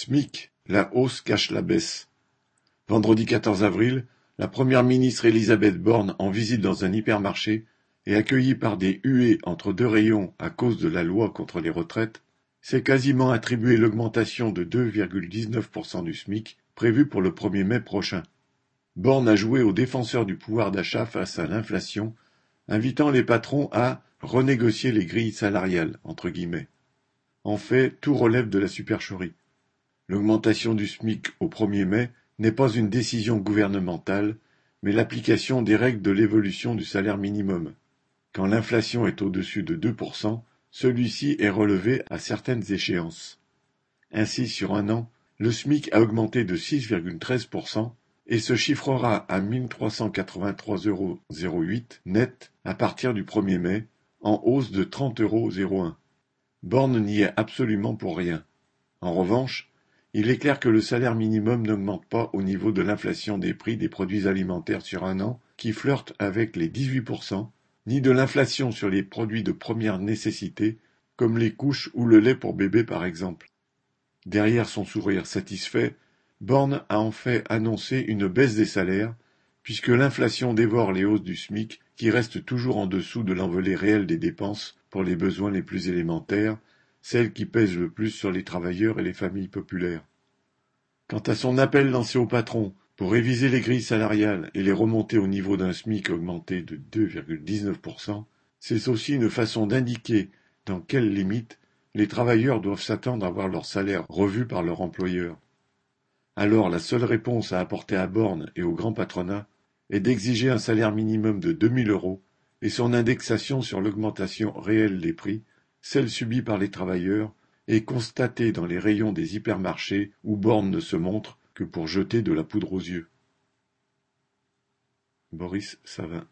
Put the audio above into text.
SMIC, la hausse cache la baisse. Vendredi 14 avril, la première ministre Elisabeth Borne, en visite dans un hypermarché, et accueillie par des huées entre deux rayons à cause de la loi contre les retraites, s'est quasiment attribué l'augmentation de 2,19% du SMIC prévue pour le 1er mai prochain. Borne a joué aux défenseurs du pouvoir d'achat face à l'inflation, invitant les patrons à renégocier les grilles salariales, entre guillemets. En fait, tout relève de la supercherie. L'augmentation du SMIC au 1er mai n'est pas une décision gouvernementale, mais l'application des règles de l'évolution du salaire minimum. Quand l'inflation est au-dessus de 2%, celui-ci est relevé à certaines échéances. Ainsi, sur un an, le SMIC a augmenté de 6,13% et se chiffrera à 1383,08 euros net à partir du 1er mai, en hausse de 30,01 euros. Borne n'y est absolument pour rien. En revanche, il est clair que le salaire minimum n'augmente pas au niveau de l'inflation des prix des produits alimentaires sur un an, qui flirte avec les 18%, ni de l'inflation sur les produits de première nécessité, comme les couches ou le lait pour bébé par exemple. Derrière son sourire satisfait, Borne a en fait annoncé une baisse des salaires, puisque l'inflation dévore les hausses du SMIC, qui restent toujours en dessous de l'envolée réelle des dépenses pour les besoins les plus élémentaires, celle qui pèse le plus sur les travailleurs et les familles populaires. Quant à son appel lancé aux patrons pour réviser les grilles salariales et les remonter au niveau d'un SMIC augmenté de 2,19%, c'est aussi une façon d'indiquer dans quelles limites les travailleurs doivent s'attendre à voir leur salaire revu par leur employeur. Alors la seule réponse à apporter à Borne et au grand patronat est d'exiger un salaire minimum de 2000 euros et son indexation sur l'augmentation réelle des prix celle subie par les travailleurs, est constatée dans les rayons des hypermarchés où Borne ne se montre que pour jeter de la poudre aux yeux. Boris Savin